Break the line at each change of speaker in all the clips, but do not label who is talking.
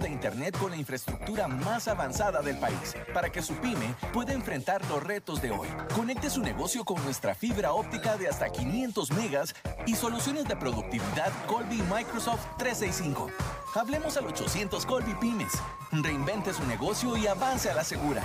de Internet con la infraestructura más avanzada del país para que su pyme pueda enfrentar los retos de hoy. Conecte su negocio con nuestra fibra óptica de hasta 500 megas y soluciones de productividad Colby Microsoft 365. Hablemos al 800 Colby Pymes. Reinvente su negocio y avance a la segura.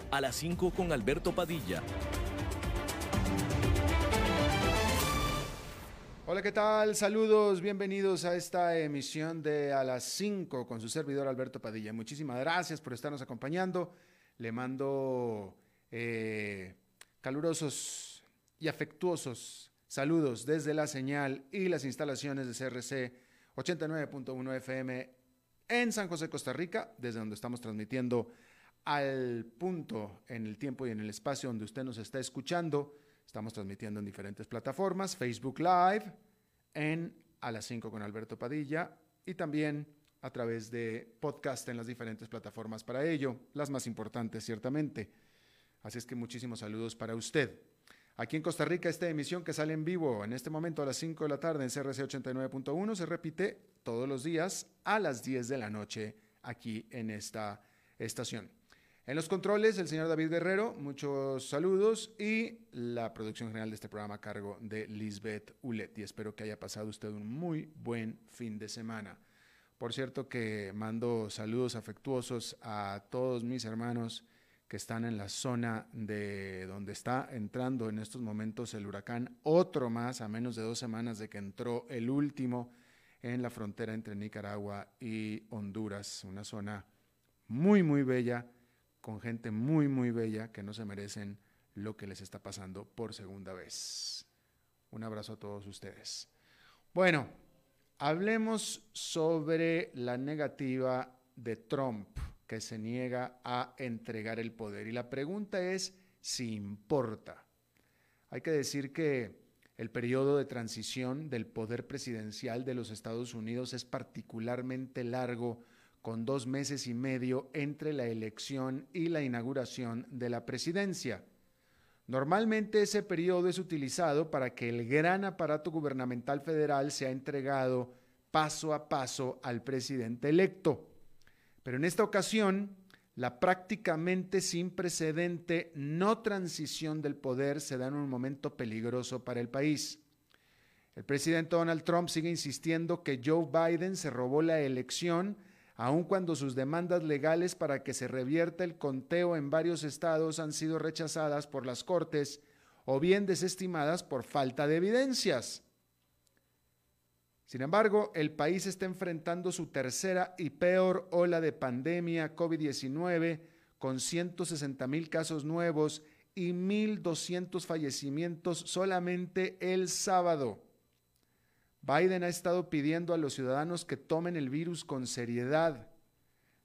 a las 5 con Alberto Padilla.
Hola, ¿qué tal? Saludos, bienvenidos a esta emisión de A las 5 con su servidor Alberto Padilla. Muchísimas gracias por estarnos acompañando. Le mando eh, calurosos y afectuosos saludos desde la señal y las instalaciones de CRC 89.1 FM en San José, Costa Rica, desde donde estamos transmitiendo al punto en el tiempo y en el espacio donde usted nos está escuchando. Estamos transmitiendo en diferentes plataformas, Facebook Live, en A las 5 con Alberto Padilla y también a través de podcast en las diferentes plataformas para ello, las más importantes ciertamente. Así es que muchísimos saludos para usted. Aquí en Costa Rica, esta emisión que sale en vivo en este momento a las 5 de la tarde en CRC 89.1 se repite todos los días a las 10 de la noche aquí en esta estación. En los controles, el señor David Guerrero, muchos saludos y la producción general de este programa a cargo de Lisbeth Ulet. Y espero que haya pasado usted un muy buen fin de semana. Por cierto que mando saludos afectuosos a todos mis hermanos que están en la zona de donde está entrando en estos momentos el huracán, otro más, a menos de dos semanas de que entró el último en la frontera entre Nicaragua y Honduras, una zona muy, muy bella con gente muy, muy bella que no se merecen lo que les está pasando por segunda vez. Un abrazo a todos ustedes. Bueno, hablemos sobre la negativa de Trump que se niega a entregar el poder. Y la pregunta es si importa. Hay que decir que el periodo de transición del poder presidencial de los Estados Unidos es particularmente largo con dos meses y medio entre la elección y la inauguración de la presidencia. Normalmente ese periodo es utilizado para que el gran aparato gubernamental federal sea entregado paso a paso al presidente electo. Pero en esta ocasión, la prácticamente sin precedente no transición del poder se da en un momento peligroso para el país. El presidente Donald Trump sigue insistiendo que Joe Biden se robó la elección aun cuando sus demandas legales para que se revierta el conteo en varios estados han sido rechazadas por las Cortes o bien desestimadas por falta de evidencias. Sin embargo, el país está enfrentando su tercera y peor ola de pandemia COVID-19 con 160 mil casos nuevos y 1.200 fallecimientos solamente el sábado. Biden ha estado pidiendo a los ciudadanos que tomen el virus con seriedad.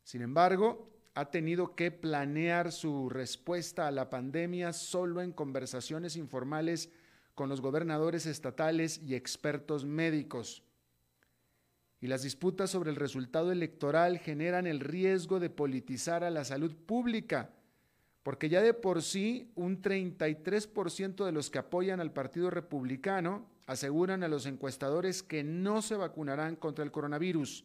Sin embargo, ha tenido que planear su respuesta a la pandemia solo en conversaciones informales con los gobernadores estatales y expertos médicos. Y las disputas sobre el resultado electoral generan el riesgo de politizar a la salud pública, porque ya de por sí un 33% de los que apoyan al Partido Republicano aseguran a los encuestadores que no se vacunarán contra el coronavirus,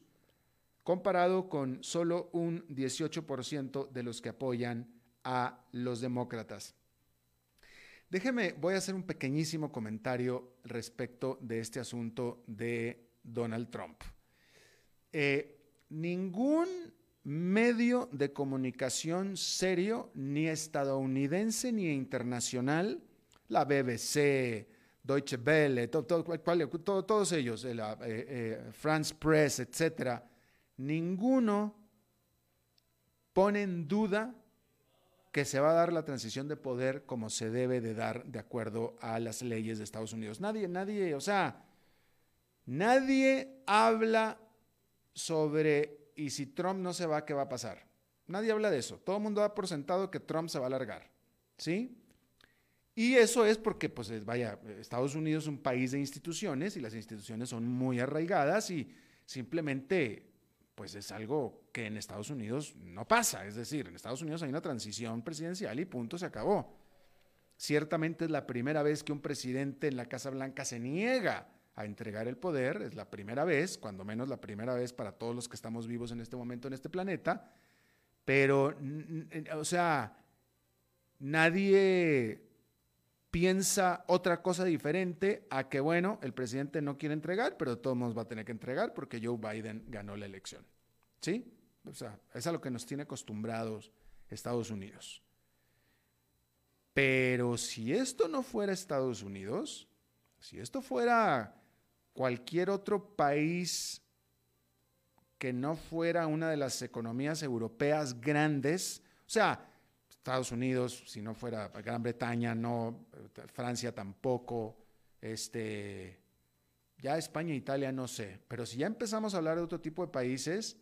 comparado con solo un 18% de los que apoyan a los demócratas. Déjeme, voy a hacer un pequeñísimo comentario respecto de este asunto de Donald Trump. eh, ningún medio de comunicación serio, ni estadounidense ni internacional, la BBC, Deutsche Welle, todos ellos, eh, eh, France Press, etcétera, ninguno pone en duda que se va a dar la transición de poder como se debe de dar de acuerdo a las leyes de Estados Unidos. Nadie, nadie, o sea, nadie habla sobre y si Trump no se va, ¿qué va a pasar? Nadie habla de eso. Todo el mundo da por sentado que Trump se va a largar. ¿Sí? Y eso es porque, pues, vaya, Estados Unidos es un país de instituciones y las instituciones son muy arraigadas y simplemente pues es algo que en Estados Unidos no pasa. Es decir, en Estados Unidos hay una transición presidencial y punto, se acabó. Ciertamente es la primera vez que un presidente en la Casa Blanca se niega a entregar el poder, es la primera vez, cuando menos la primera vez para todos los que estamos vivos en este momento en este planeta, pero, o sea, nadie piensa otra cosa diferente a que, bueno, el presidente no quiere entregar, pero todos nos va a tener que entregar porque Joe Biden ganó la elección. ¿Sí? O sea, es a lo que nos tiene acostumbrados Estados Unidos. Pero si esto no fuera Estados Unidos, si esto fuera cualquier otro país que no fuera una de las economías europeas grandes, o sea, Estados Unidos, si no fuera Gran Bretaña, no, Francia tampoco, este, ya España e Italia no sé, pero si ya empezamos a hablar de otro tipo de países,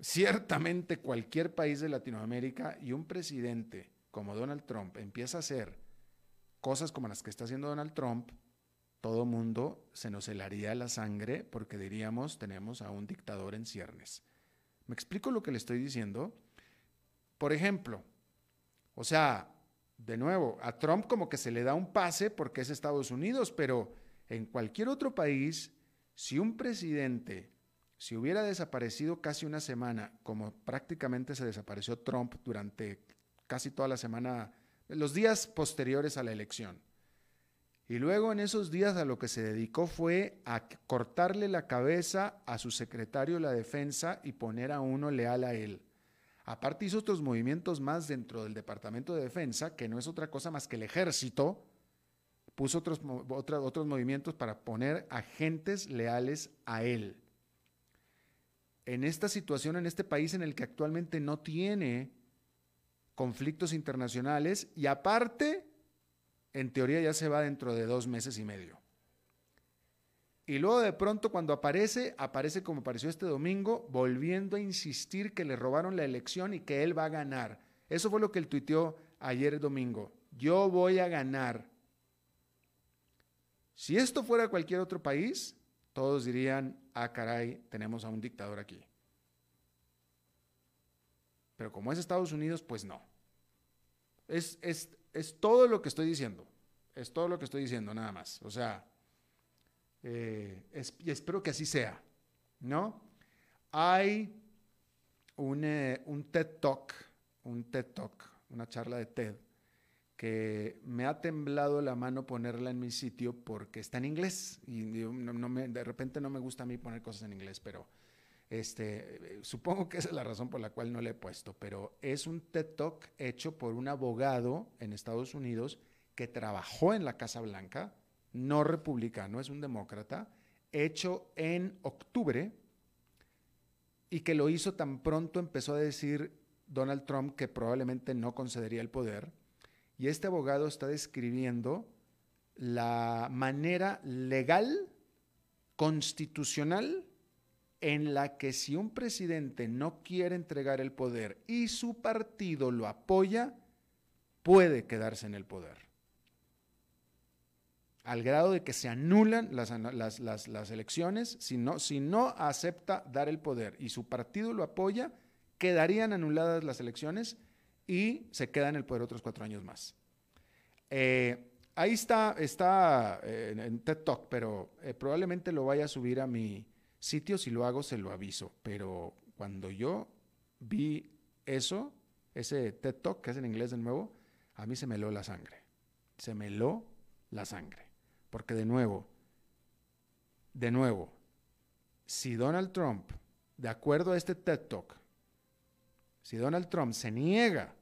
ciertamente cualquier país de Latinoamérica y un presidente como Donald Trump empieza a hacer cosas como las que está haciendo Donald Trump, todo mundo se nos helaría la sangre porque diríamos tenemos a un dictador en ciernes. ¿Me explico lo que le estoy diciendo? Por ejemplo, o sea, de nuevo, a Trump como que se le da un pase porque es Estados Unidos, pero en cualquier otro país, si un presidente si hubiera desaparecido casi una semana, como prácticamente se desapareció Trump durante casi toda la semana, los días posteriores a la elección, y luego en esos días a lo que se dedicó fue a cortarle la cabeza a su secretario de la defensa y poner a uno leal a él. Aparte hizo otros movimientos más dentro del Departamento de Defensa, que no es otra cosa más que el ejército, puso otros, otros movimientos para poner agentes leales a él. En esta situación, en este país en el que actualmente no tiene conflictos internacionales y aparte, en teoría ya se va dentro de dos meses y medio. Y luego de pronto cuando aparece, aparece como apareció este domingo, volviendo a insistir que le robaron la elección y que él va a ganar. Eso fue lo que él tuiteó ayer domingo. Yo voy a ganar. Si esto fuera cualquier otro país, todos dirían, ah, caray, tenemos a un dictador aquí. Pero como es Estados Unidos, pues no. Es, es, es todo lo que estoy diciendo. Es todo lo que estoy diciendo, nada más. O sea, eh, y espero que así sea, ¿no? Hay un, eh, un TED Talk, un TED Talk, una charla de TED, que me ha temblado la mano ponerla en mi sitio porque está en inglés y no, me, de repente no me gusta a mí poner cosas en inglés, pero este, supongo que esa es la razón por la cual no le he puesto, pero es un TED Talk hecho por un abogado en Estados Unidos que trabajó en la Casa Blanca, no republicano, es un demócrata, hecho en octubre y que lo hizo tan pronto empezó a decir Donald Trump que probablemente no concedería el poder. Y este abogado está describiendo la manera legal, constitucional, en la que si un presidente no quiere entregar el poder y su partido lo apoya, puede quedarse en el poder al grado de que se anulan las, las, elecciones, si no, si no acepta dar el poder y su partido lo apoya, quedarían anuladas las elecciones y se queda en el poder otros cuatro años más. Eh, ahí está, está eh, en TED Talk, pero eh, probablemente lo vaya a subir a mi sitio, si lo hago se lo aviso, pero cuando yo vi eso, ese TED Talk, que es en inglés de nuevo, a mí se me heló la sangre, se me heló la sangre. Porque de nuevo, de nuevo, si Donald Trump de acuerdo a este TED Talk, si Donald Trump se niega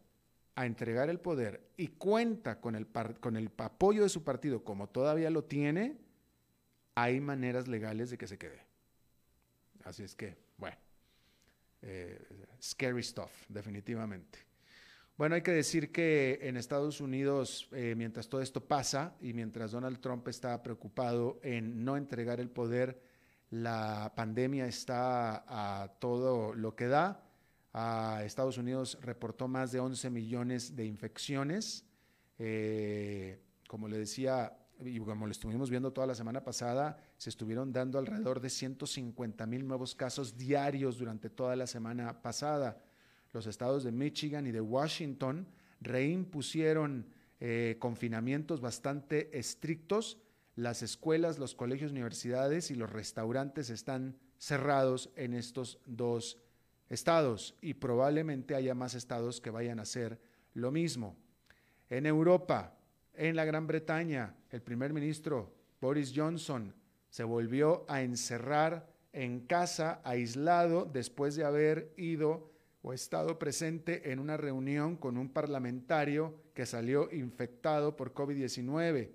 a entregar el poder y cuenta con el, con el apoyo de su partido como todavía lo tiene, hay maneras legales de que se quede. Así es que, bueno, eh, scary stuff, definitivamente. Bueno, hay que decir que en Estados Unidos, eh, mientras todo esto pasa y mientras Donald Trump está preocupado en no entregar el poder, la pandemia está a todo lo que da. Estados Unidos reportó más de 11 millones de infecciones. Eh, como le decía, y como lo estuvimos viendo toda la semana pasada, se estuvieron dando alrededor de 150 mil nuevos casos diarios durante toda la semana pasada los estados de Michigan y de Washington reimpusieron eh, confinamientos bastante estrictos. Las escuelas, los colegios, universidades y los restaurantes están cerrados en estos dos estados y probablemente haya más estados que vayan a hacer lo mismo. En Europa, en la Gran Bretaña, el primer ministro Boris Johnson se volvió a encerrar en casa, aislado, después de haber ido o he estado presente en una reunión con un parlamentario que salió infectado por COVID-19.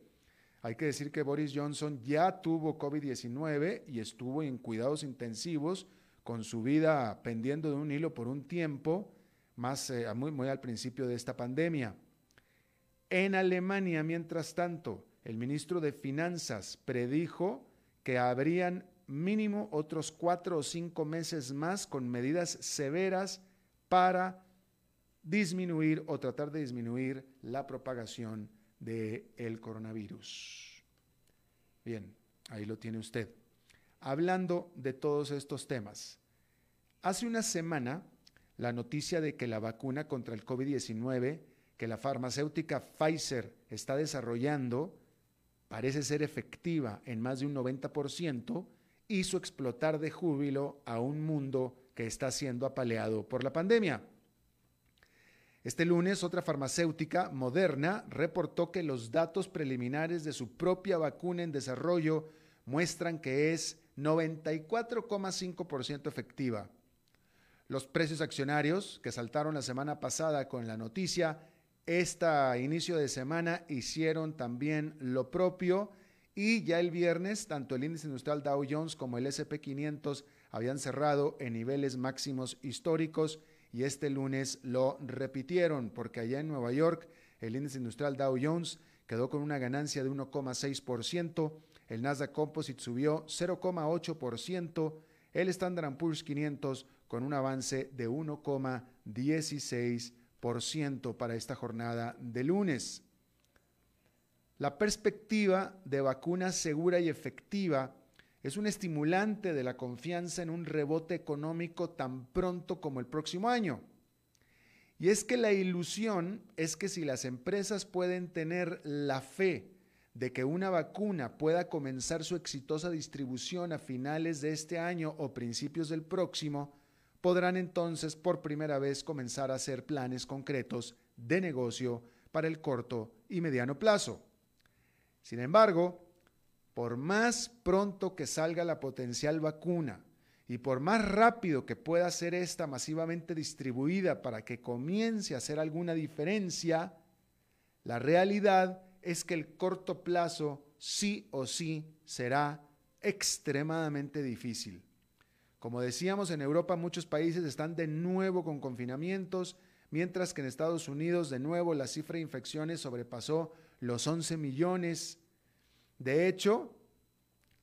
Hay que decir que Boris Johnson ya tuvo COVID-19 y estuvo en cuidados intensivos con su vida pendiendo de un hilo por un tiempo, más eh, muy, muy al principio de esta pandemia. En Alemania, mientras tanto, el ministro de Finanzas predijo que habrían mínimo otros cuatro o cinco meses más con medidas severas para disminuir o tratar de disminuir la propagación del el coronavirus. Bien, ahí lo tiene usted. Hablando de todos estos temas, hace una semana la noticia de que la vacuna contra el COVID-19 que la farmacéutica Pfizer está desarrollando parece ser efectiva en más de un 90%, hizo explotar de júbilo a un mundo que está siendo apaleado por la pandemia. Este lunes, otra farmacéutica, Moderna, reportó que los datos preliminares de su propia vacuna en desarrollo muestran que es 94,5% efectiva. Los precios accionarios, que saltaron la semana pasada con la noticia, este inicio de semana hicieron también lo propio y ya el viernes, tanto el índice industrial Dow Jones como el SP500 habían cerrado en niveles máximos históricos y este lunes lo repitieron porque allá en Nueva York el índice industrial Dow Jones quedó con una ganancia de 1,6%, el Nasdaq Composite subió 0,8%, el Standard Poor's 500 con un avance de 1,16% para esta jornada de lunes. La perspectiva de vacuna segura y efectiva es un estimulante de la confianza en un rebote económico tan pronto como el próximo año. Y es que la ilusión es que si las empresas pueden tener la fe de que una vacuna pueda comenzar su exitosa distribución a finales de este año o principios del próximo, podrán entonces por primera vez comenzar a hacer planes concretos de negocio para el corto y mediano plazo. Sin embargo, por más pronto que salga la potencial vacuna y por más rápido que pueda ser esta masivamente distribuida para que comience a hacer alguna diferencia, la realidad es que el corto plazo sí o sí será extremadamente difícil. Como decíamos, en Europa muchos países están de nuevo con confinamientos, mientras que en Estados Unidos de nuevo la cifra de infecciones sobrepasó los 11 millones de hecho,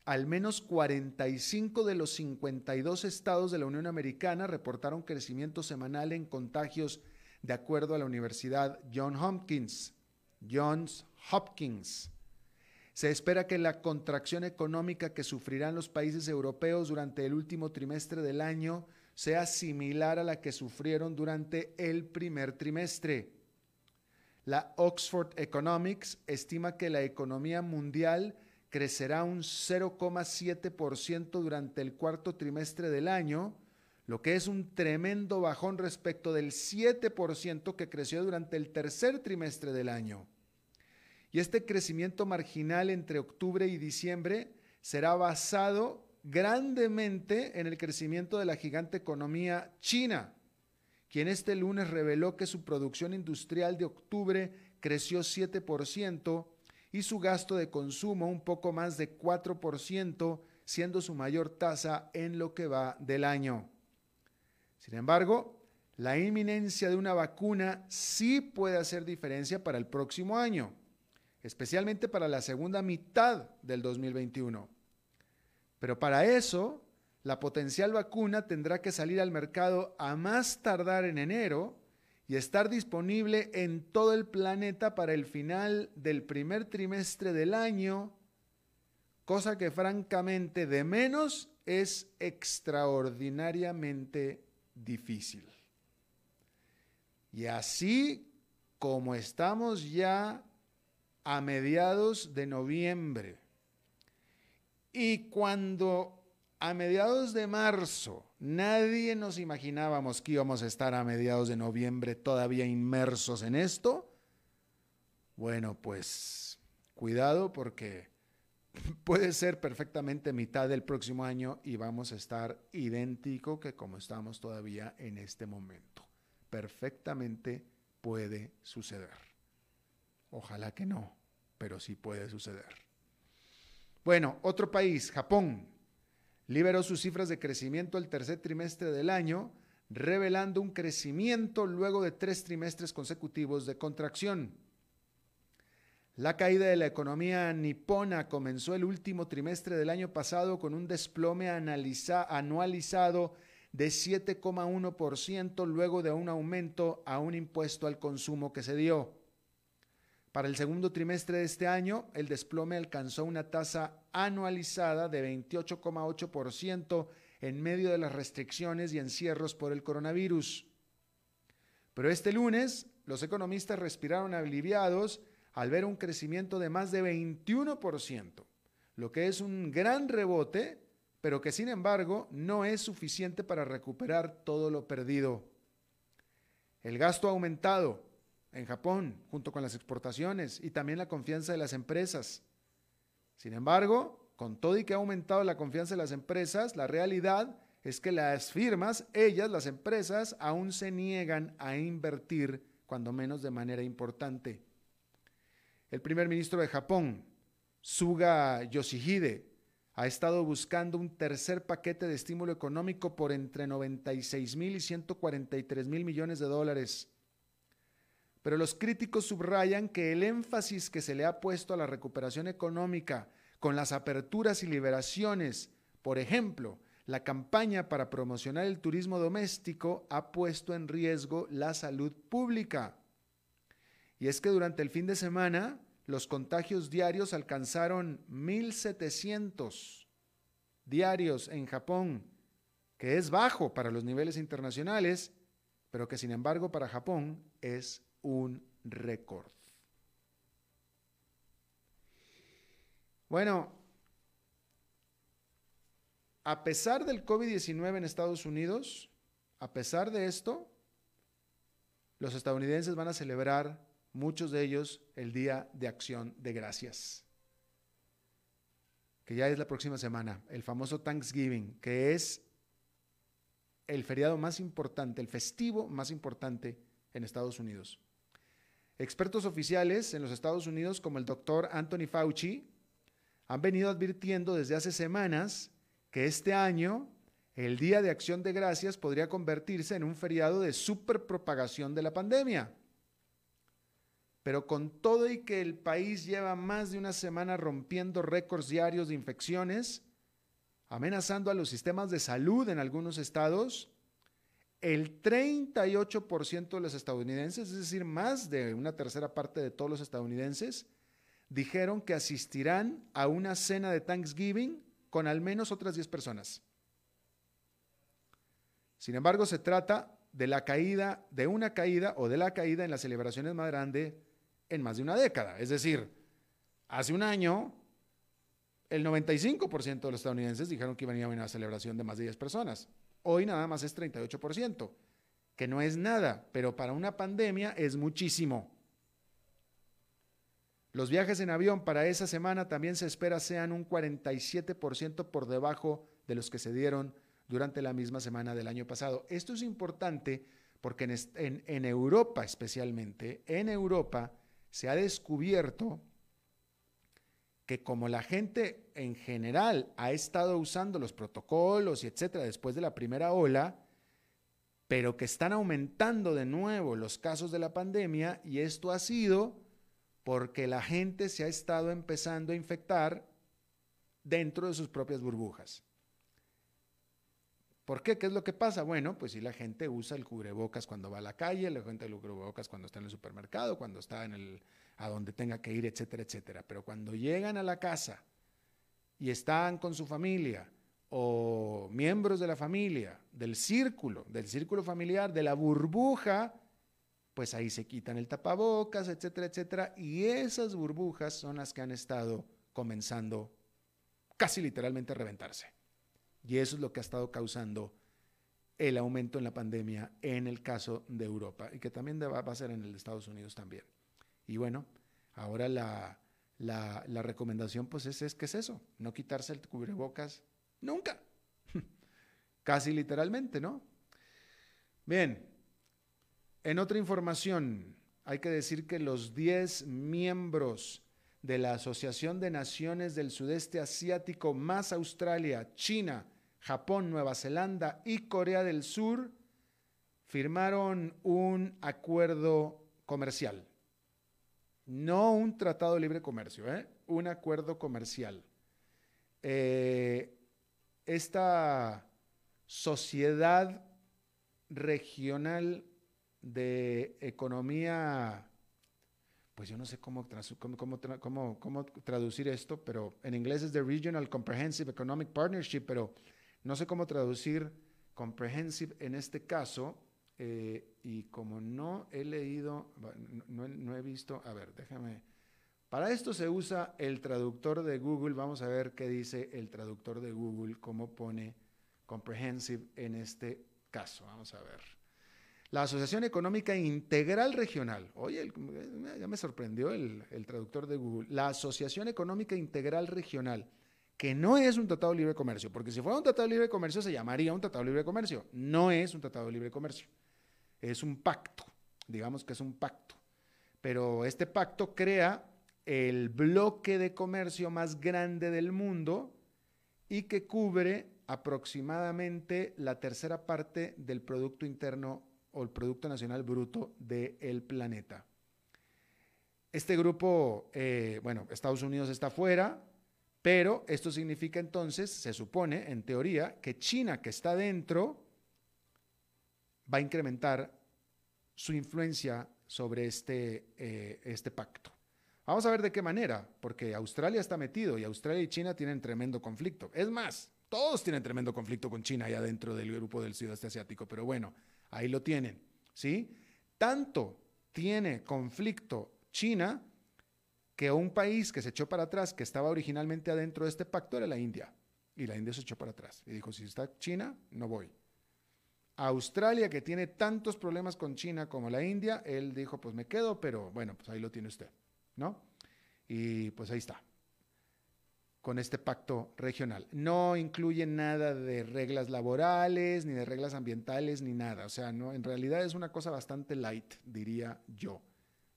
al menos 45 de los 52 estados de la Unión Americana reportaron crecimiento semanal en contagios de acuerdo a la Universidad Johns Hopkins. Johns Hopkins. Se espera que la contracción económica que sufrirán los países europeos durante el último trimestre del año sea similar a la que sufrieron durante el primer trimestre. La Oxford Economics estima que la economía mundial crecerá un 0,7% durante el cuarto trimestre del año, lo que es un tremendo bajón respecto del 7% que creció durante el tercer trimestre del año. Y este crecimiento marginal entre octubre y diciembre será basado grandemente en el crecimiento de la gigante economía china, quien este lunes reveló que su producción industrial de octubre creció 7% y su gasto de consumo un poco más de 4%, siendo su mayor tasa en lo que va del año. Sin embargo, la inminencia de una vacuna sí puede hacer diferencia para el próximo año, especialmente para la segunda mitad del 2021. Pero para eso, la potencial vacuna tendrá que salir al mercado a más tardar en enero y estar disponible en todo el planeta para el final del primer trimestre del año, cosa que francamente de menos es extraordinariamente difícil. Y así como estamos ya a mediados de noviembre, y cuando a mediados de marzo nadie nos imaginábamos que íbamos a estar a mediados de noviembre todavía inmersos en esto, bueno, pues cuidado porque puede ser perfectamente mitad del próximo año y vamos a estar idéntico que como estamos todavía en este momento. Perfectamente puede suceder. Ojalá que no, pero sí puede suceder. Bueno, otro país, Japón liberó sus cifras de crecimiento el tercer trimestre del año, revelando un crecimiento luego de tres trimestres consecutivos de contracción. La caída de la economía nipona comenzó el último trimestre del año pasado con un desplome anualizado de 7,1% luego de un aumento a un impuesto al consumo que se dio. Para el segundo trimestre de este año, el desplome alcanzó una tasa anualizada de 28,8% en medio de las restricciones y encierros por el coronavirus. Pero este lunes, los economistas respiraron aliviados al ver un crecimiento de más de 21%, lo que es un gran rebote, pero que sin embargo no es suficiente para recuperar todo lo perdido. El gasto ha aumentado, en Japón, junto con las exportaciones y también la confianza de las empresas. Sin embargo, con todo y que ha aumentado la confianza de las empresas, la realidad es que las firmas, ellas, las empresas, aún se niegan a invertir, cuando menos de manera importante. El primer ministro de Japón, Suga Yoshihide, ha estado buscando un tercer paquete de estímulo económico por entre 96 mil y 143 mil millones de dólares pero los críticos subrayan que el énfasis que se le ha puesto a la recuperación económica con las aperturas y liberaciones, por ejemplo, la campaña para promocionar el turismo doméstico ha puesto en riesgo la salud pública. Y es que durante el fin de semana los contagios diarios alcanzaron 1.700 diarios en Japón, que es bajo para los niveles internacionales, pero que sin embargo para Japón es un récord. Bueno, a pesar del COVID-19 en Estados Unidos, a pesar de esto, los estadounidenses van a celebrar, muchos de ellos, el Día de Acción de Gracias, que ya es la próxima semana, el famoso Thanksgiving, que es el feriado más importante, el festivo más importante en Estados Unidos. Expertos oficiales en los Estados Unidos, como el doctor Anthony Fauci, han venido advirtiendo desde hace semanas que este año el Día de Acción de Gracias podría convertirse en un feriado de superpropagación de la pandemia. Pero con todo y que el país lleva más de una semana rompiendo récords diarios de infecciones, amenazando a los sistemas de salud en algunos estados, el 38% de los estadounidenses, es decir, más de una tercera parte de todos los estadounidenses, dijeron que asistirán a una cena de Thanksgiving con al menos otras 10 personas. Sin embargo, se trata de la caída, de una caída o de la caída en las celebraciones más grande en más de una década. Es decir, hace un año, el 95% de los estadounidenses dijeron que iban a ir a una celebración de más de 10 personas. Hoy nada más es 38%, que no es nada, pero para una pandemia es muchísimo. Los viajes en avión para esa semana también se espera sean un 47% por debajo de los que se dieron durante la misma semana del año pasado. Esto es importante porque en, Europa especialmente, en Europa se ha descubierto que como la gente en general ha estado usando los protocolos y etcétera después de la primera ola, pero que están aumentando de nuevo los casos de la pandemia y esto ha sido porque la gente se ha estado empezando a infectar dentro de sus propias burbujas. ¿Por qué? ¿Qué es lo que pasa? Bueno, pues si la gente usa el cubrebocas cuando va a la calle, la gente el cubrebocas cuando está en el supermercado, cuando está en el, a donde tenga que ir, etcétera, etcétera. Pero cuando llegan a la casa y están con su familia o miembros de la familia, del círculo, del círculo familiar, de la burbuja, pues ahí se quitan el tapabocas, etcétera, etcétera. Y esas burbujas son las que han estado comenzando casi literalmente a reventarse. Y eso es lo que ha estado causando el aumento en la pandemia en el caso de Europa y que también va a ser en el Estados Unidos también. Y bueno, ahora la, la, recomendación pues es, es que es eso, no quitarse el cubrebocas nunca. Casi literalmente, ¿no? Bien, en otra información, hay que decir que los 10 miembros de la Asociación de Naciones del Sudeste Asiático más Australia, China, Japón, Nueva Zelanda y Corea del Sur firmaron un acuerdo comercial. No un tratado de libre comercio, ¿eh? un acuerdo comercial. Eh, esta sociedad regional de economía, pues yo no sé cómo, cómo, cómo, traducir esto, pero en inglés es The Regional Comprehensive Economic Partnership, pero no sé cómo traducir comprehensive en este caso, eh, y como no he leído, no, he visto, a ver, déjame. Para esto se usa el traductor de Google. Vamos a ver qué dice el traductor de Google, cómo pone comprehensive en este caso. Vamos a ver. La Asociación Económica Integral Regional. Oye, ya me sorprendió el, el traductor de Google. La Asociación Económica Integral Regional que no es un tratado de libre comercio, porque si fuera un tratado de libre comercio se llamaría un tratado de libre comercio. No es un tratado de libre comercio, es un pacto, digamos que es un pacto. Pero este pacto crea el bloque de comercio más grande del mundo y que cubre aproximadamente la tercera parte del Producto Interno o el Producto Nacional Bruto del planeta. Este grupo, eh, bueno, Estados Unidos está fuera, pero esto significa entonces, se supone, en teoría, que China, que está dentro, va a incrementar su influencia sobre este, eh, este pacto. Vamos a ver de qué manera, porque Australia está metido y Australia y China tienen tremendo conflicto. Es más, todos tienen tremendo conflicto con China allá dentro del grupo del sudeste asiático, pero bueno, ahí lo tienen, ¿sí? Tanto tiene conflicto China que un país que se echó para atrás, que estaba originalmente adentro de este pacto, era la India. Y la India se echó para atrás. Y dijo, si está China, no voy. Australia, que tiene tantos problemas con China como la India, él dijo, pues me quedo, pero bueno, pues ahí lo tiene usted, ¿no? Y pues ahí está, con este pacto regional. No incluye nada de reglas laborales, ni de reglas ambientales, ni nada. O sea, no, en realidad es una cosa bastante light, diría yo.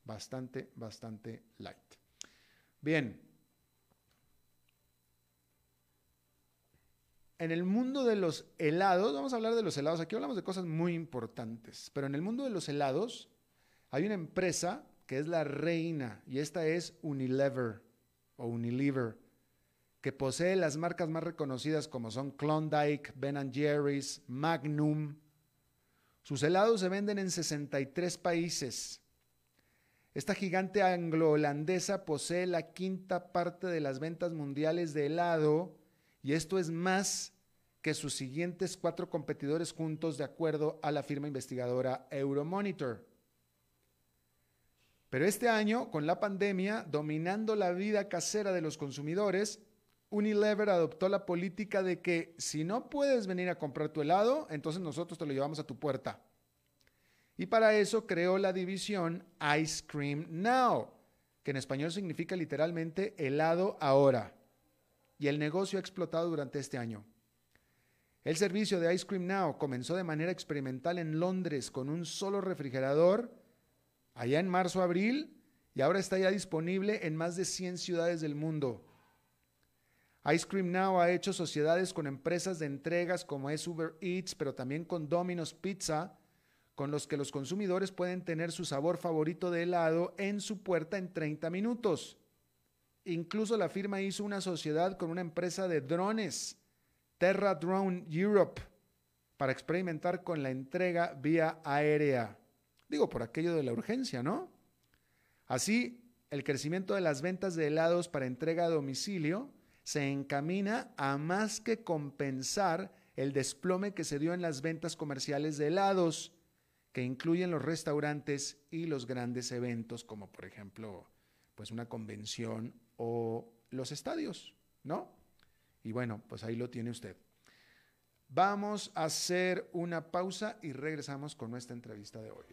Bastante, bastante light. Bien. En el mundo de los helados, vamos a hablar de los helados, aquí hablamos de cosas muy importantes, pero en el mundo de los helados hay una empresa que es la reina y esta es Unilever o Unilever, que posee las marcas más reconocidas como son Klondike, Ben Jerry's, Magnum. Sus helados se venden en 63 países. Esta gigante anglo-holandesa posee la quinta parte de las ventas mundiales de helado y esto es más que sus siguientes cuatro competidores juntos de acuerdo a la firma investigadora Euromonitor. Pero este año, con la pandemia dominando la vida casera de los consumidores, Unilever adoptó la política de que si no puedes venir a comprar tu helado, entonces nosotros te lo llevamos a tu puerta. Y para eso creó la división Ice Cream Now, que en español significa literalmente helado ahora. Y el negocio ha explotado durante este año. El servicio de Ice Cream Now comenzó de manera experimental en Londres con un solo refrigerador allá en marzo-abril y ahora está ya disponible en más de 100 ciudades del mundo. Ice Cream Now ha hecho sociedades con empresas de entregas como es Uber Eats, pero también con Domino's Pizza, con los que los consumidores pueden tener su sabor favorito de helado en su puerta en 30 minutos. Incluso la firma hizo una sociedad con una empresa de drones, Terra Drone Europe, para experimentar con la entrega vía aérea. Digo, por aquello de la urgencia, ¿no? Así, el crecimiento de las ventas de helados para entrega a domicilio se encamina a más que compensar el desplome que se dio en las ventas comerciales de helados, que incluyen los restaurantes y los grandes eventos, como por ejemplo, pues una convención o los estadios, ¿no? Y bueno, pues ahí lo tiene usted. Vamos a hacer una pausa y regresamos con nuestra entrevista de hoy.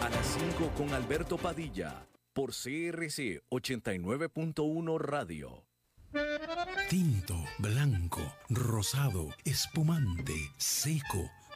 A las 5 con Alberto Padilla por CRC 89.1 Radio.
Tinto, blanco, rosado, espumante, seco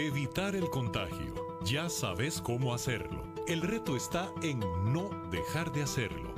Evitar el contagio. Ya sabes cómo hacerlo. El reto está en no dejar de hacerlo.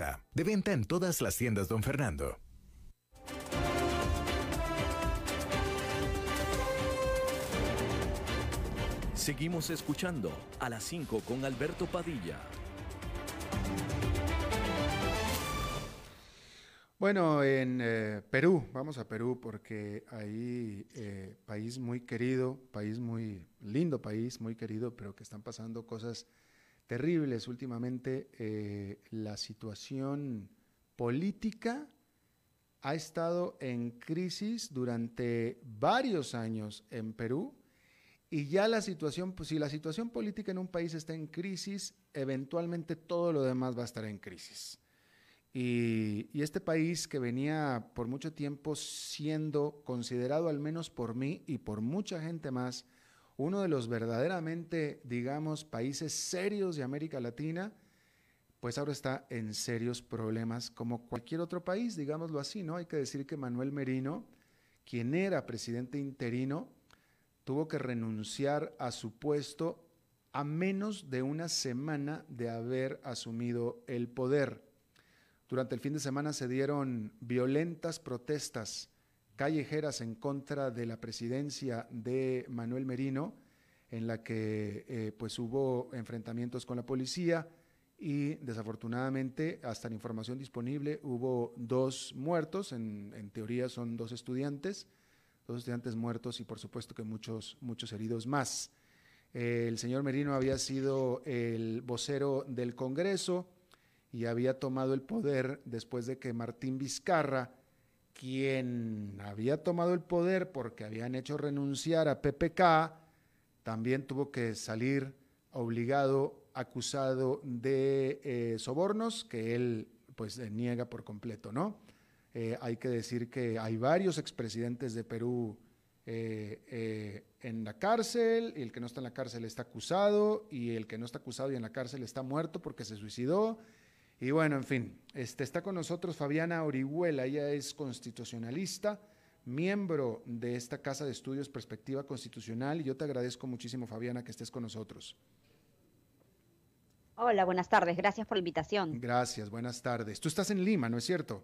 De venta en todas las tiendas, don Fernando.
Seguimos escuchando a las 5 con Alberto Padilla.
Bueno, en eh, Perú, vamos a Perú porque ahí, eh, país muy querido, país muy lindo, país muy querido, pero que están pasando cosas terribles últimamente. Eh, la situación política ha estado en crisis durante varios años en Perú y ya la situación, pues si la situación política en un país está en crisis, eventualmente todo lo demás va a estar en crisis. Y, y, este país que venía por mucho tiempo siendo considerado, al menos por mí y por mucha gente más, uno de los verdaderamente, digamos, países serios de América Latina, pues ahora está en serios problemas como cualquier otro país, digámoslo así, ¿no? Hay que decir que Manuel Merino, quien era presidente interino, tuvo que renunciar a su puesto a menos de una semana de haber asumido el poder. Durante el fin de semana se dieron violentas protestas callejeras en contra de la presidencia de Manuel Merino, en la que eh, pues hubo enfrentamientos con la policía y desafortunadamente, hasta la información disponible, hubo dos muertos, en, teoría son dos estudiantes, dos estudiantes muertos y por supuesto que muchos, muchos heridos más. el señor Merino había sido el vocero del Congreso y había tomado el poder después de que Martín Vizcarra, quien había tomado el poder porque habían hecho renunciar a PPK, también tuvo que salir obligado, acusado de eh, sobornos, que él pues niega por completo, ¿no? Eh, hay que decir que hay varios expresidentes de Perú eh, en la cárcel, y el que no está en la cárcel está acusado, y el que no está acusado y en la cárcel está muerto porque se suicidó. Y bueno, en fin, este, está con nosotros Fabiana Orihuela, ella es constitucionalista, miembro de esta Casa de Estudios Perspectiva Constitucional, y yo te agradezco muchísimo, Fabiana, que estés con nosotros.
Hola, buenas tardes, gracias por la invitación.
Gracias, buenas tardes. Tú estás en Lima, ¿no es cierto?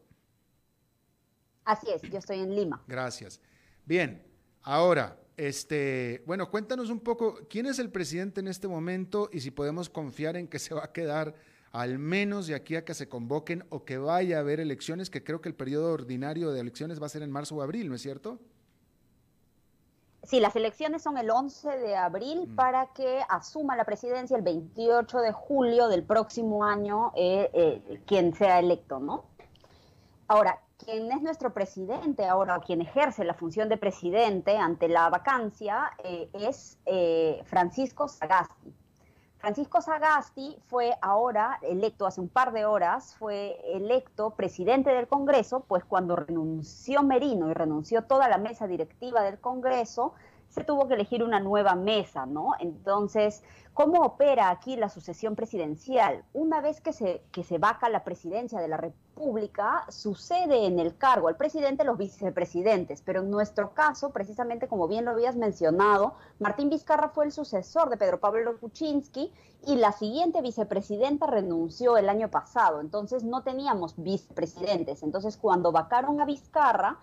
Así es, yo estoy en Lima.
Gracias. Bien, ahora, este, bueno, cuéntanos un poco quién es el presidente en este momento y si podemos confiar en que se va a quedar al menos de aquí a que se convoquen o que vaya a haber elecciones, que creo que el periodo ordinario de elecciones va a ser en marzo o abril, ¿no es cierto?
Sí, las elecciones son el 11 de abril mm. para que asuma la presidencia el 28 de julio del próximo año eh, eh, quien sea electo, ¿no? Ahora, quien es nuestro presidente ahora o quien ejerce la función de presidente ante la vacancia eh, es Francisco Sagasti. Francisco Sagasti fue ahora electo hace un par de horas, fue electo presidente del Congreso, pues cuando renunció Merino y renunció toda la mesa directiva del Congreso, se tuvo que elegir una nueva mesa, ¿no? Entonces, ¿cómo opera aquí la sucesión presidencial? Una vez que se, que se vaca la presidencia de la República, sucede en el cargo al presidente los vicepresidentes, pero en nuestro caso, precisamente como bien lo habías mencionado, Martín Vizcarra fue el sucesor de Pedro Pablo Kuczynski y la siguiente vicepresidenta renunció el año pasado, entonces no teníamos vicepresidentes. Entonces, cuando vacaron a Vizcarra,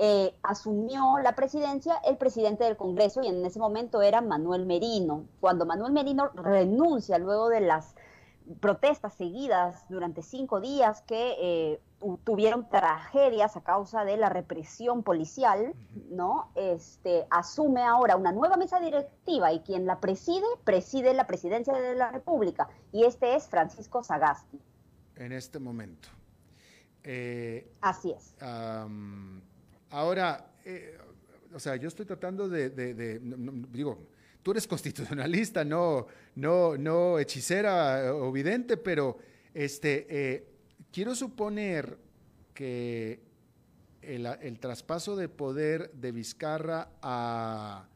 eh, asumió la presidencia el presidente del Congreso y en ese momento era Manuel Merino. Cuando Manuel Merino renuncia luego de las protestas seguidas durante cinco días que eh, tuvieron tragedias a causa de la represión policial, ¿no? Este, asume ahora una nueva mesa directiva y quien la preside, preside la presidencia de la República y este es Francisco Sagasti.
En este momento.
Eh, Así es.
Ahora, eh, o sea, yo estoy tratando de, digo, tú eres constitucionalista, no, no, no hechicera o vidente, pero este, eh, quiero suponer que el, traspaso de poder de Vizcarra a,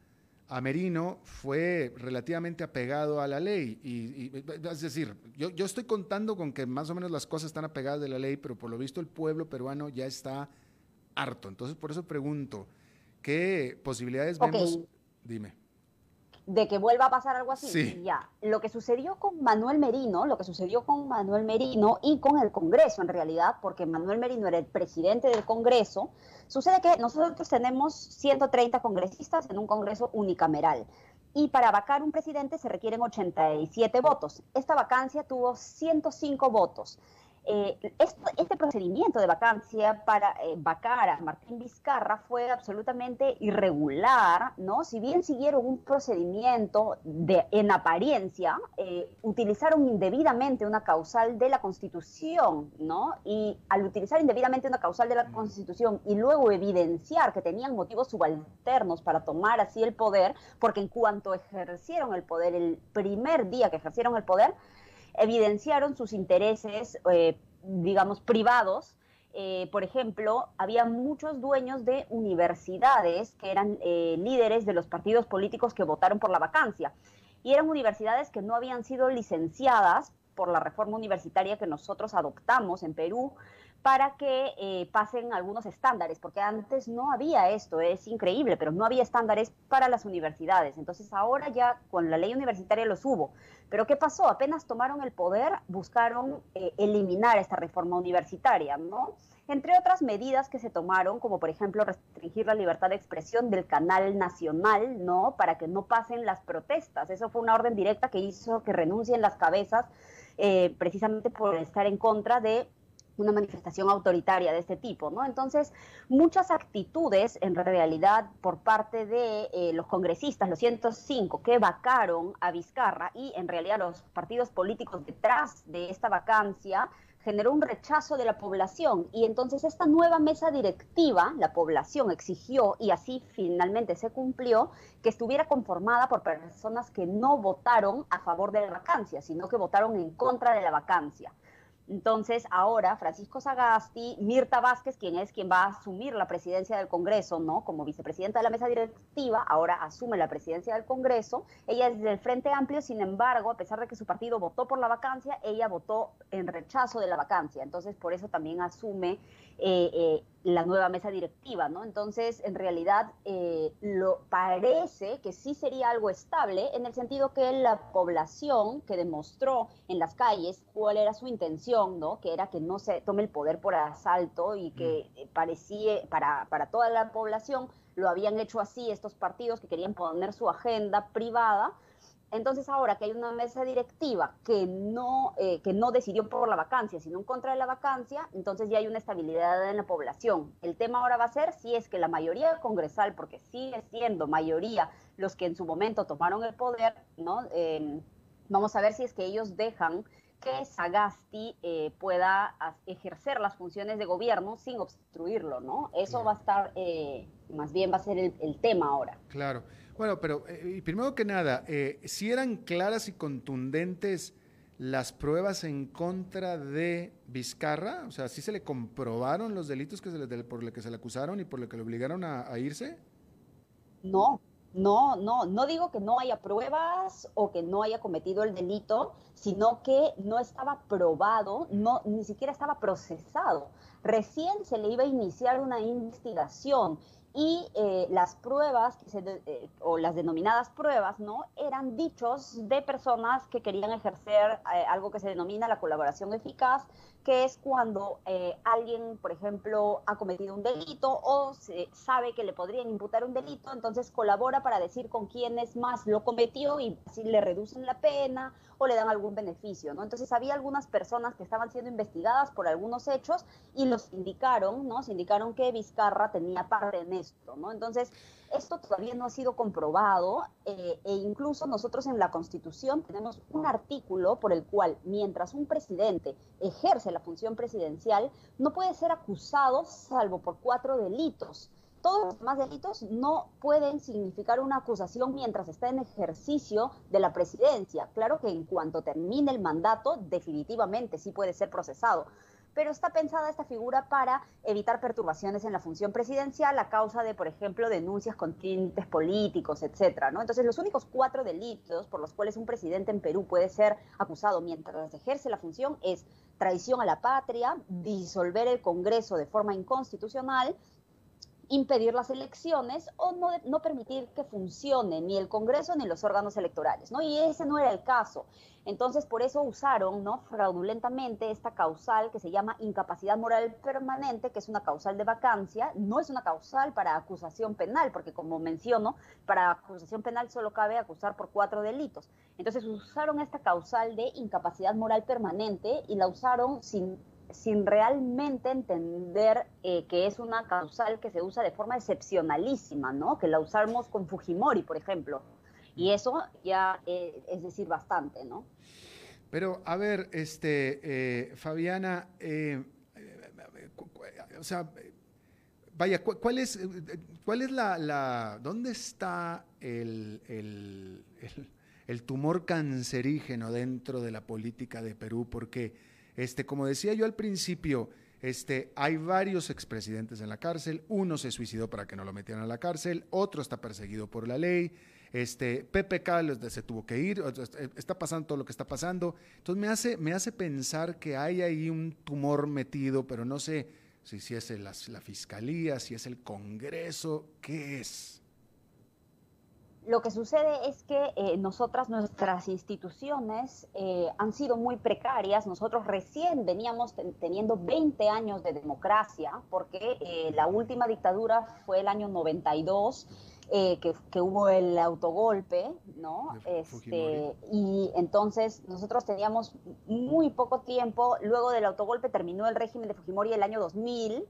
Merino fue relativamente apegado a la ley. Y, es decir, yo, yo, estoy contando con que más o menos las cosas están apegadas de la ley, pero por lo visto el pueblo peruano ya está harto. Entonces, por eso pregunto, ¿qué posibilidades vemos? Dime.
De que vuelva a pasar algo así. Sí. Ya. Lo que sucedió con Manuel Merino, lo que sucedió con Manuel Merino y con el Congreso en realidad, porque Manuel Merino era el presidente del Congreso, sucede que nosotros tenemos 130 congresistas en un Congreso unicameral y para vacar un presidente se requieren 87 votos. Esta vacancia tuvo 105 votos. Eh, este, procedimiento de vacancia para eh, vacar a Martín Vizcarra fue absolutamente irregular, ¿no? Si bien siguieron un procedimiento de, en apariencia, eh, utilizaron indebidamente una causal de la Constitución, ¿no? Y al utilizar indebidamente una causal de la Constitución y luego evidenciar que tenían motivos subalternos para tomar así el poder, porque en cuanto ejercieron el poder, el primer día que ejercieron el poder, evidenciaron sus intereses, eh, digamos, privados. Eh, por ejemplo, había muchos dueños de universidades que eran eh, líderes de los partidos políticos que votaron por la vacancia. Y eran universidades que no habían sido licenciadas por la reforma universitaria que nosotros adoptamos en Perú para que eh, pasen algunos estándares, porque antes no había esto, es increíble, pero no había estándares para las universidades. Entonces ahora ya con la ley universitaria los hubo. Pero ¿qué pasó? Apenas tomaron el poder, buscaron eh, eliminar esta reforma universitaria, ¿no? Entre otras medidas que se tomaron, como por ejemplo restringir la libertad de expresión del canal nacional, ¿no? Para que no pasen las protestas. Eso fue una orden directa que hizo que renuncien las cabezas eh, precisamente por estar en contra de una manifestación autoritaria de este tipo, ¿no? Entonces, muchas actitudes en realidad por parte de eh, los congresistas, los 105, que vacaron a Vizcarra y en realidad los partidos políticos detrás de esta vacancia, generó un rechazo de la población y entonces esta nueva mesa directiva, la población exigió y así finalmente se cumplió, que estuviera conformada por personas que no votaron a favor de la vacancia, sino que votaron en contra de la vacancia. Entonces, ahora Francisco Sagasti, Mirta Vázquez, quien es quien va a asumir la presidencia del Congreso, ¿no? Como vicepresidenta de la mesa directiva, ahora asume la presidencia del Congreso. Ella es del Frente Amplio, sin embargo, a pesar de que su partido votó por la vacancia, ella votó en rechazo de la vacancia. Entonces, por eso también asume eh, eh, la nueva mesa directiva, ¿no? Entonces, en realidad, eh, lo parece que sí sería algo estable en el sentido que la población que demostró en las calles cuál era su intención, ¿no? Que era que no se tome el poder por asalto y que mm. parecía para, para toda la población lo habían hecho así estos partidos que querían poner su agenda privada entonces ahora que hay una mesa directiva que no, eh, que no decidió por la vacancia, sino en contra de la vacancia, entonces ya hay una estabilidad en la población. El tema ahora va a ser si es que la mayoría congresal, porque sigue siendo mayoría los que en su momento tomaron el poder, ¿no? Em, vamos a ver si es que ellos dejan que Sagasti eh, pueda ejercer las funciones de gobierno sin obstruirlo, ¿no? Eso va a estar, eh, más bien va a ser el, el tema ahora.
Claro. Bueno, pero eh, primero que nada, eh, si eran claras y contundentes las pruebas en contra de Vizcarra, o sea, si se le comprobaron los delitos que se le, por los que se le acusaron y por los que le obligaron a, irse.
No, no, no, no digo que no haya pruebas o que no haya cometido el delito, sino que no estaba probado, no, ni siquiera estaba procesado. Recién se le iba a iniciar una investigación y eh, las pruebas eh, o las denominadas pruebas no eran dichos de personas que querían ejercer eh, algo que se denomina la colaboración eficaz que es cuando eh, alguien, por ejemplo, ha cometido un delito o se sabe que le podrían imputar un delito, entonces colabora para decir con quiénes más lo cometió y así le reducen la pena o le dan algún beneficio, ¿no? Entonces había algunas personas que estaban siendo investigadas por algunos hechos y los indicaron, ¿no? Se indicaron que Vizcarra tenía parte en esto, ¿no? Entonces, esto todavía no ha sido comprobado eh, e incluso nosotros en la Constitución tenemos un artículo por el cual mientras un presidente ejerce la función presidencial no puede ser acusado salvo por cuatro delitos. Todos los demás delitos no pueden significar una acusación mientras está en ejercicio de la presidencia. Claro que en cuanto termine el mandato, definitivamente sí puede ser procesado pero está pensada esta figura para evitar perturbaciones en la función presidencial a causa de, por ejemplo, denuncias con tintes políticos, etcétera, ¿no? Entonces, los únicos cuatro delitos por los cuales un presidente en Perú puede ser acusado mientras ejerce la función es traición a la patria, disolver el Congreso de forma inconstitucional, impedir las elecciones o no, no, permitir que funcione ni el Congreso ni los órganos electorales, ¿no? Y ese no era el caso. Entonces, por eso usaron, ¿no? Fraudulentamente esta causal que se llama incapacidad moral permanente, que es una causal de vacancia, no es una causal para acusación penal, porque como menciono, para acusación penal solo cabe acusar por cuatro delitos. Entonces, usaron esta causal de incapacidad moral permanente y la usaron sin sin realmente entender eh, que es una causal que se usa de forma excepcionalísima, ¿no? Que la usamos con Fujimori, por ejemplo. Y eso ya eh, es decir bastante, ¿no?
Pero, a ver, este, eh, Fabiana, o sea, vaya, ¿cuál es, cuál es la, dónde está el, el, el tumor cancerígeno dentro de la política de Perú? Porque este, como decía yo al principio, este, hay varios expresidentes en la cárcel, uno se suicidó para que no lo metieran a la cárcel, otro está perseguido por la ley, este, PPK se tuvo que ir, está pasando todo lo que está pasando. Entonces me hace, me hace pensar que hay ahí un tumor metido, pero no sé si, es la fiscalía, si es el Congreso, ¿qué es?
Lo que sucede es que eh, nosotras, nuestras instituciones eh, han sido muy precarias. Nosotros recién veníamos teniendo 20 años de democracia, porque eh, la última dictadura fue el año 92 eh, que, hubo el autogolpe, ¿no? Este, y entonces nosotros teníamos muy poco tiempo, luego del autogolpe terminó el régimen de Fujimori el año 2000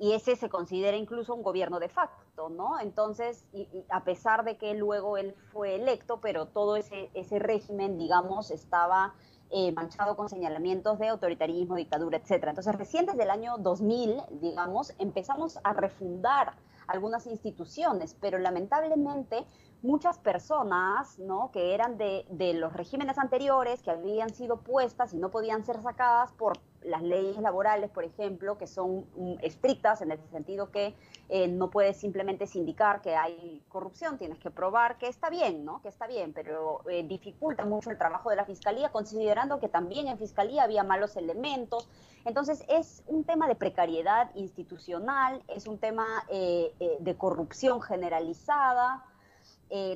y ese se considera incluso un gobierno de facto, ¿no? Entonces, a pesar de que luego él fue electo, pero todo ese, ese régimen, digamos, estaba eh, manchado con señalamientos de autoritarismo, dictadura, etcétera. Entonces, recién desde el año 2000, digamos, empezamos a refundar algunas instituciones, pero lamentablemente muchas personas ¿no? que eran de, de, los regímenes anteriores, que habían sido puestas y no podían ser sacadas por las leyes laborales, por ejemplo, que son mm, estrictas en el sentido que eh, no puedes simplemente sindicar que hay corrupción, tienes que probar que está bien, ¿no? Que está bien, pero eh, dificulta mucho el trabajo de la fiscalía, considerando que también en fiscalía había malos elementos. Entonces es un tema de precariedad institucional, es un tema eh, de corrupción generalizada.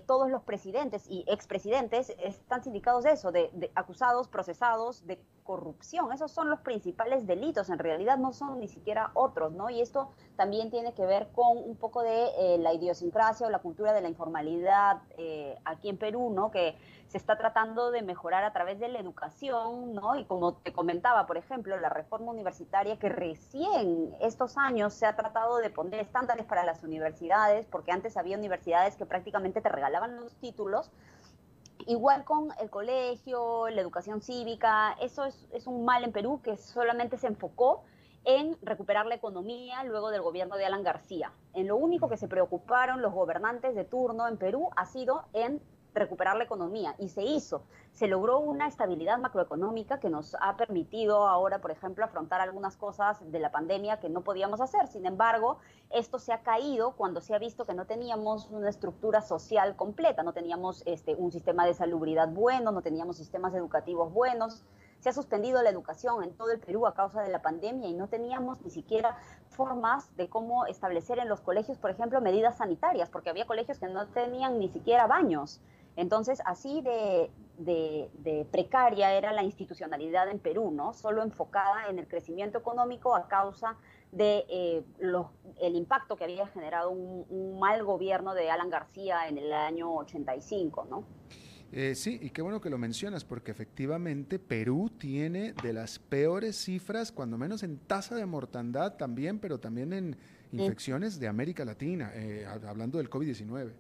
todos los presidentes y expresidentes están sindicados de eso, de acusados, procesados de corrupción. Esos son los principales delitos, en realidad no son ni siquiera otros, ¿no? Y esto también tiene que ver con un poco de eh, la idiosincrasia o la cultura de la informalidad eh, aquí en Perú, ¿no? Que se está tratando de mejorar a través de la educación, ¿no? Y como te comentaba, por ejemplo, la reforma universitaria que recién estos años se ha tratado de poner estándares para las universidades, porque antes había universidades que prácticamente te regalaban los títulos, Igual con el colegio, la educación cívica, eso es, un mal en Perú que solamente se enfocó en recuperar la economía luego del gobierno de Alan García. En lo único que se preocuparon los gobernantes de turno en Perú ha sido en recuperar la economía y se hizo. Se logró una estabilidad macroeconómica que nos ha permitido ahora, por ejemplo, afrontar algunas cosas de la pandemia que no podíamos hacer. Sin embargo, esto se ha caído cuando se ha visto que no teníamos una estructura social completa, no teníamos este, un sistema de salubridad bueno, no teníamos sistemas educativos buenos. Se ha suspendido la educación en todo el Perú a causa de la pandemia y no teníamos ni siquiera formas de cómo establecer en los colegios, por ejemplo, medidas sanitarias, porque había colegios que no tenían ni siquiera baños. Entonces, así de, precaria era la institucionalidad en Perú, ¿no? Solo enfocada en el crecimiento económico a causa de eh, el impacto que había generado un, mal gobierno de Alan García en el año 85, ¿no?
Eh, sí, y qué bueno que lo mencionas, porque efectivamente Perú tiene de las peores cifras, cuando menos en tasa de mortandad también, pero también en infecciones de América Latina, eh, hablando del COVID-19.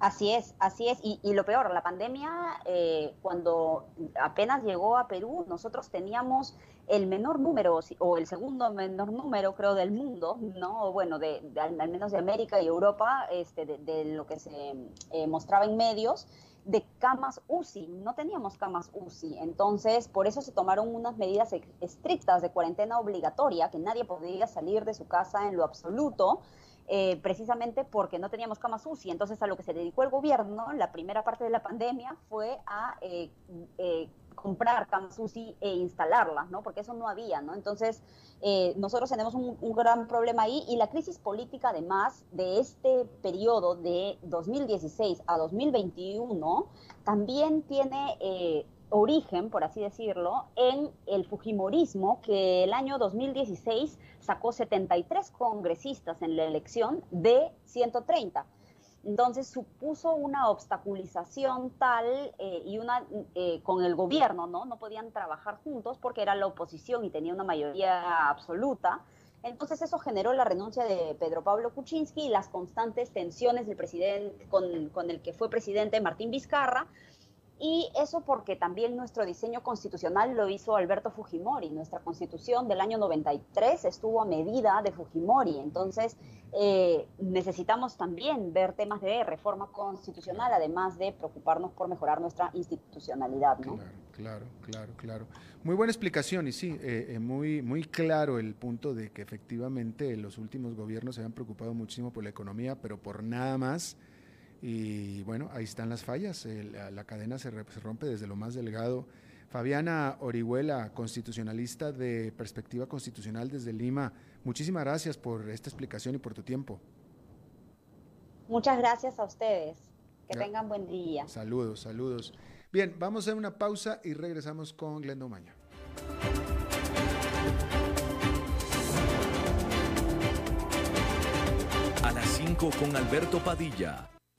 Así es, así es. Y, lo peor, la pandemia, eh, cuando apenas llegó a Perú, nosotros teníamos el menor número, o el segundo menor número, creo, del mundo, ¿no? Bueno, de, al, menos de América y Europa, este, de, lo que se eh, mostraba en medios, de camas UCI. No teníamos camas UCI. Entonces, por eso se tomaron unas medidas estrictas de cuarentena obligatoria, que nadie podía salir de su casa en lo absoluto eh, precisamente porque no teníamos camas UCI. Entonces, a lo que se dedicó el gobierno, la primera parte de la pandemia, fue a eh, eh, comprar camas UCI e instalarlas, ¿no? Porque eso no había, ¿no? Entonces, nosotros tenemos un, un, gran problema ahí y la crisis política, además de este periodo de 2016 a 2021, también tiene origen, por así decirlo, en el Fujimorismo, que el año 2016 sacó 73 congresistas en la elección de 130. Entonces supuso una obstaculización tal eh, y una eh, con el gobierno, ¿no? No podían trabajar juntos porque era la oposición y tenía una mayoría absoluta. Entonces eso generó la renuncia de Pedro Pablo Kuczynski y las constantes tensiones del presidente con, con el que fue presidente Martín Vizcarra, y eso porque también nuestro diseño constitucional lo hizo Alberto Fujimori. Nuestra constitución del año 93 estuvo a medida de Fujimori. Entonces, eh, necesitamos también ver temas de reforma constitucional, además de preocuparnos por mejorar nuestra institucionalidad. ¿no?
Claro, claro, claro, Muy buena explicación y sí, eh, eh, muy, muy claro el punto de que efectivamente los últimos gobiernos se han preocupado muchísimo por la economía, pero por nada más y bueno, ahí están las fallas, la, cadena se, rompe desde lo más delgado. Fabiana Orihuela, constitucionalista de Perspectiva Constitucional desde Lima, muchísimas gracias por esta explicación y por tu tiempo.
Muchas gracias a ustedes. Que tengan buen día.
Saludos, saludos. Bien, vamos a hacer una pausa y regresamos con Glenda Maño.
5 con Alberto Padilla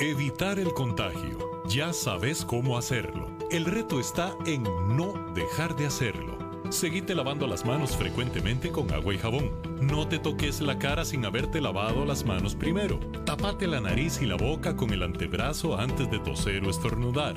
Evitar el contagio. Ya sabes cómo hacerlo. El reto está en no dejar de hacerlo. Seguite lavando las manos frecuentemente con agua y jabón. No te toques la cara sin haberte lavado las manos primero. Tapate la nariz y la boca con el antebrazo antes de toser o estornudar.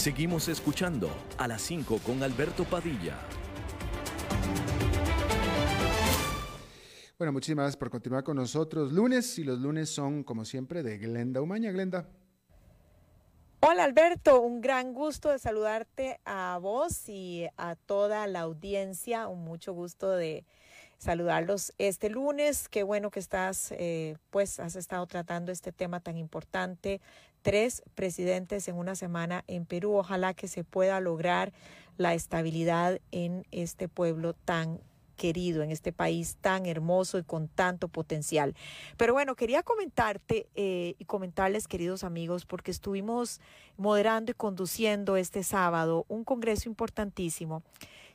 Seguimos escuchando a las 5 con Alberto Padilla.
Bueno, muchísimas gracias por continuar con nosotros. Lunes y los lunes son, como siempre, de Glenda Umaña. Glenda.
Hola Alberto, un gran gusto de saludarte a vos y a toda la audiencia. Un mucho gusto de saludarlos este lunes. Qué bueno que estás, eh, pues has estado tratando este tema tan importante tres presidentes en una semana en Perú. Ojalá que se pueda lograr la estabilidad en este pueblo tan querido, en este país tan hermoso y con tanto potencial. Pero bueno, quería comentarte eh, y comentarles, queridos amigos, porque estuvimos moderando y conduciendo este sábado un congreso importantísimo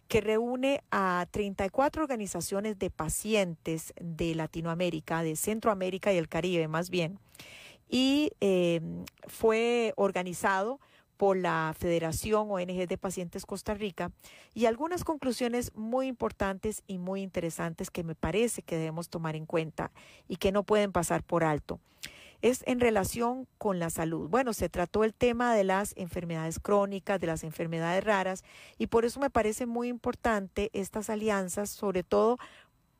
que reúne a 34 organizaciones de pacientes de Latinoamérica, de Centroamérica y el Caribe más bien, y em, fue organizado por la Federación ONG de Pacientes Costa Rica y algunas conclusiones muy importantes y muy interesantes que me parece que debemos tomar en cuenta y que no pueden pasar por alto. Es en relación con la salud. Bueno, se trató el tema de las enfermedades crónicas, de las enfermedades raras y por eso me parece muy importante estas alianzas, sobre todo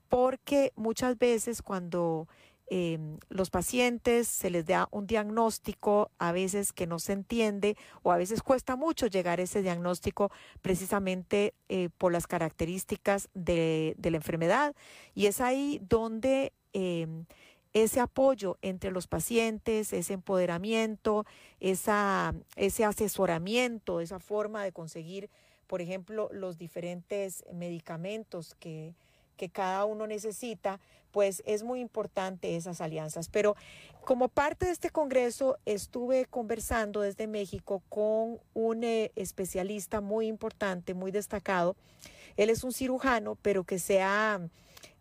porque muchas veces cuando Em, los pacientes se les da un diagnóstico a veces que no se entiende o a veces cuesta mucho llegar a ese diagnóstico precisamente eh, por las características de, la enfermedad. Y es ahí donde em, ese apoyo entre los pacientes, ese empoderamiento, esa, ese asesoramiento, esa forma de conseguir, por ejemplo, los diferentes medicamentos que, que cada uno necesita, pues es muy importante esas alianzas. Pero como parte de este Congreso estuve conversando desde México con un eh, especialista muy importante, muy destacado. Él es un cirujano, pero que se ha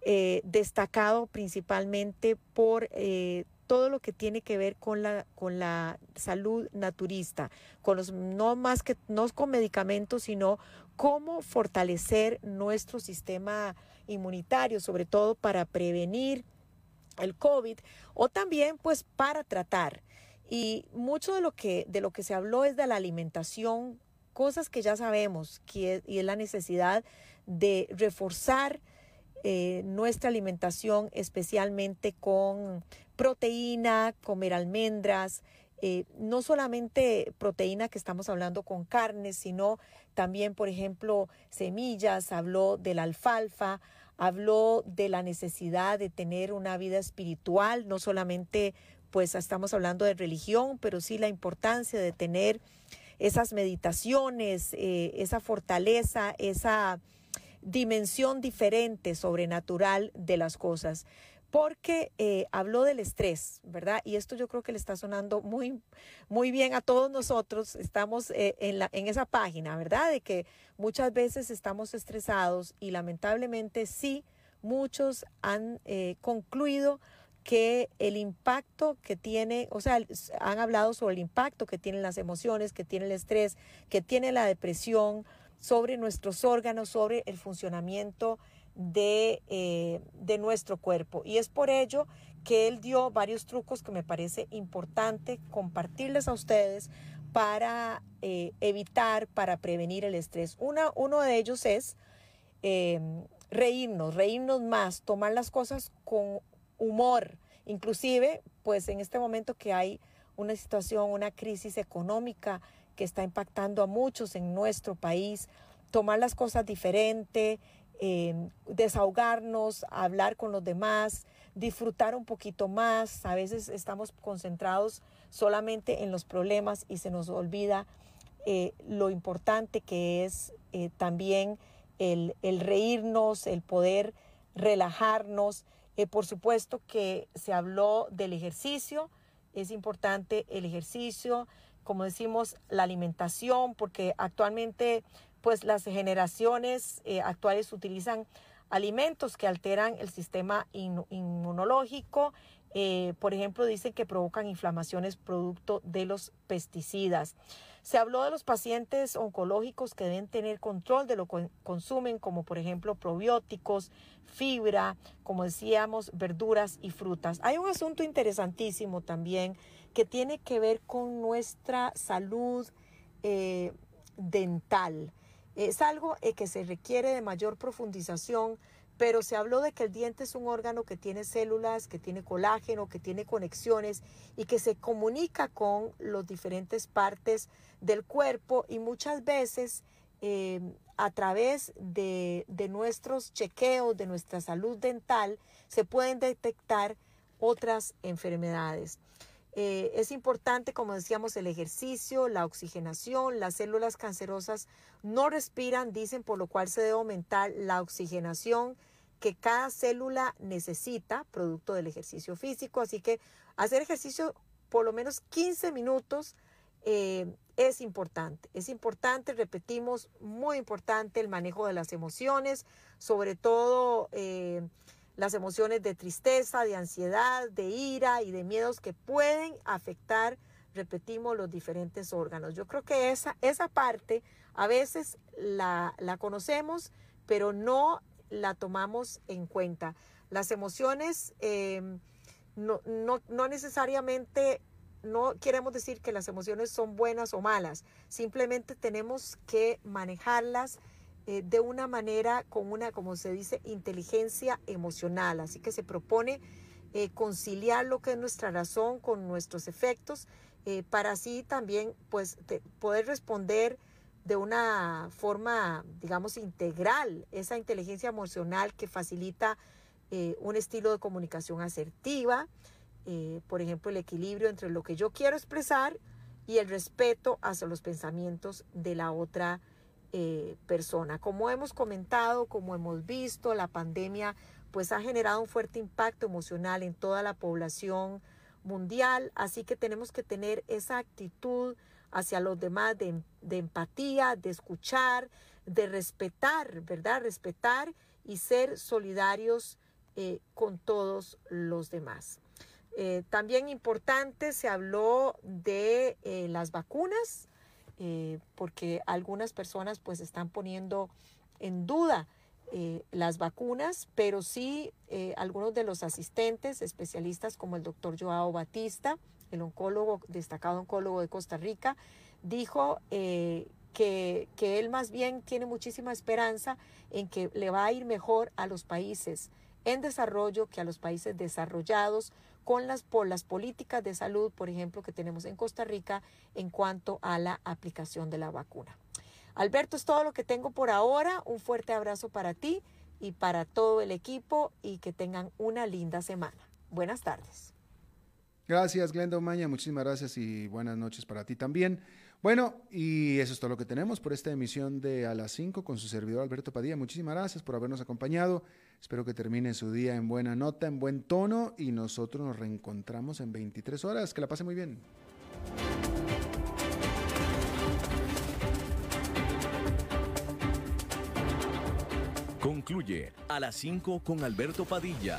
eh, destacado principalmente por eh, todo lo que tiene que ver con la, con la salud naturista, con los, no más que no con medicamentos, sino cómo fortalecer nuestro sistema inmunitario, sobre todo para prevenir el COVID o también pues para tratar. Y mucho de lo que, de lo que se habló es de la alimentación, cosas que ya sabemos, que y es la necesidad de reforzar eh, nuestra alimentación, especialmente con proteína, comer almendras, eh, no solamente proteína que estamos hablando con carnes, sino también, por ejemplo, semillas, habló de la alfalfa, habló de la necesidad de tener una vida espiritual, no solamente pues estamos hablando de religión, pero sí la importancia de tener esas meditaciones, eh, esa fortaleza, esa dimensión diferente, sobrenatural de las cosas porque eh, habló del estrés, ¿verdad? Y esto yo creo que le está sonando muy, muy bien a todos nosotros. Estamos eh, en, la, en esa página, ¿verdad? De que muchas veces estamos estresados y lamentablemente sí, muchos han eh, concluido que el impacto que tiene, o sea, han hablado sobre el impacto que tienen las emociones, que tiene el estrés, que tiene la depresión, sobre nuestros órganos, sobre el funcionamiento de, eh, de nuestro cuerpo. Y es por ello que él dio varios trucos que me parece importante compartirles a ustedes para eh, evitar, para prevenir el estrés. Una, uno de ellos es eh, reírnos, reírnos más, tomar las cosas con humor. Inclusive, pues en este momento que hay una situación, una crisis económica que está impactando a muchos en nuestro país, tomar las cosas diferente, eh, desahogarnos, hablar con los demás, disfrutar un poquito más. A veces estamos concentrados solamente en los problemas y se nos olvida eh, lo importante que es eh, también el, el, reírnos, el poder relajarnos. Eh, por supuesto que se habló del ejercicio, es importante el ejercicio, como decimos, la alimentación, porque actualmente pues las generaciones actuales utilizan alimentos que alteran el sistema inmunológico. Eh, por ejemplo, dicen que provocan inflamaciones producto de los pesticidas. Se habló de los pacientes oncológicos que deben tener control de lo que consumen, como por ejemplo probióticos, fibra, como decíamos, verduras y frutas. Hay un asunto interesantísimo también que tiene que ver con nuestra salud eh, dental. Es algo eh, que se requiere de mayor profundización, pero se habló de que el diente es un órgano que tiene células, que tiene colágeno, que tiene conexiones y que se comunica con las diferentes partes del cuerpo y muchas veces eh, a través de, de nuestros chequeos, de nuestra salud dental, se pueden detectar otras enfermedades. Eh, es importante, como decíamos, el ejercicio, la oxigenación, las células cancerosas no respiran, dicen, por lo cual se debe aumentar la oxigenación que cada célula necesita, producto del ejercicio físico. Así que hacer ejercicio por lo menos 15 minutos eh, es importante. Es importante, repetimos, muy importante el manejo de las emociones, sobre todo... Eh, las emociones de tristeza, de ansiedad, de ira y de miedos que pueden afectar, repetimos, los diferentes órganos. Yo creo que esa, esa parte a veces la, conocemos, pero no la tomamos en cuenta. Las emociones em, no, no necesariamente no queremos decir que las emociones son buenas o malas, simplemente tenemos que manejarlas eh, de una manera con una, como se dice, inteligencia emocional. Así que se propone eh, conciliar lo que es nuestra razón con nuestros efectos eh, para así también pues, poder responder de una forma, digamos, integral, esa inteligencia emocional que facilita un estilo de comunicación asertiva, por ejemplo, el equilibrio entre lo que yo quiero expresar y el respeto hacia los pensamientos de la otra persona eh, persona. Como hemos comentado, como hemos visto, la pandemia pues ha generado un fuerte impacto emocional en toda la población mundial, así que tenemos que tener esa actitud hacia los demás de, empatía, de escuchar, de respetar, ¿verdad? Respetar y ser solidarios eh, con todos los demás. Eh, también importante, se habló de las vacunas. Eh, porque algunas personas pues están poniendo en duda eh, las vacunas, pero sí eh, algunos de los asistentes, especialistas como el doctor Joao Batista, el oncólogo, destacado oncólogo de Costa Rica, dijo que, que él más bien tiene muchísima esperanza en que le va a ir mejor a los países en desarrollo que a los países desarrollados con las, por las políticas de salud, por ejemplo, que tenemos en Costa Rica en cuanto a la aplicación de la vacuna. Alberto, es todo lo que tengo por ahora. Un fuerte abrazo para ti y para todo el equipo y que tengan una linda semana. Buenas tardes.
Gracias, Glenda Omaña. Muchísimas gracias y buenas noches para ti también. Bueno, y eso es todo lo que tenemos por esta emisión de A las 5 con su servidor Alberto Padilla. Muchísimas gracias por habernos acompañado. Espero que termine su día en buena nota, en buen tono y nosotros nos reencontramos en 23 horas. Que la pase muy bien.
Concluye A las 5 con Alberto Padilla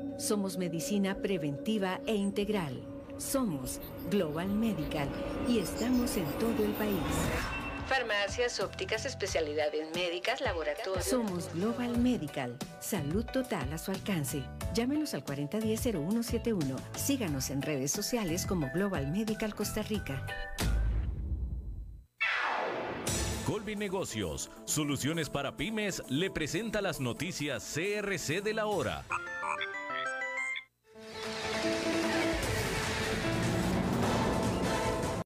somos medicina preventiva e integral. Somos Global Medical y estamos en todo el país.
Farmacias, ópticas, especialidades médicas, laboratorios.
Somos Global Medical. Salud total a su alcance. Llámenos al 4010-0171. Síganos en redes sociales como Global Medical Costa Rica.
Colby Negocios, soluciones para pymes, le presenta las noticias CRC de la hora.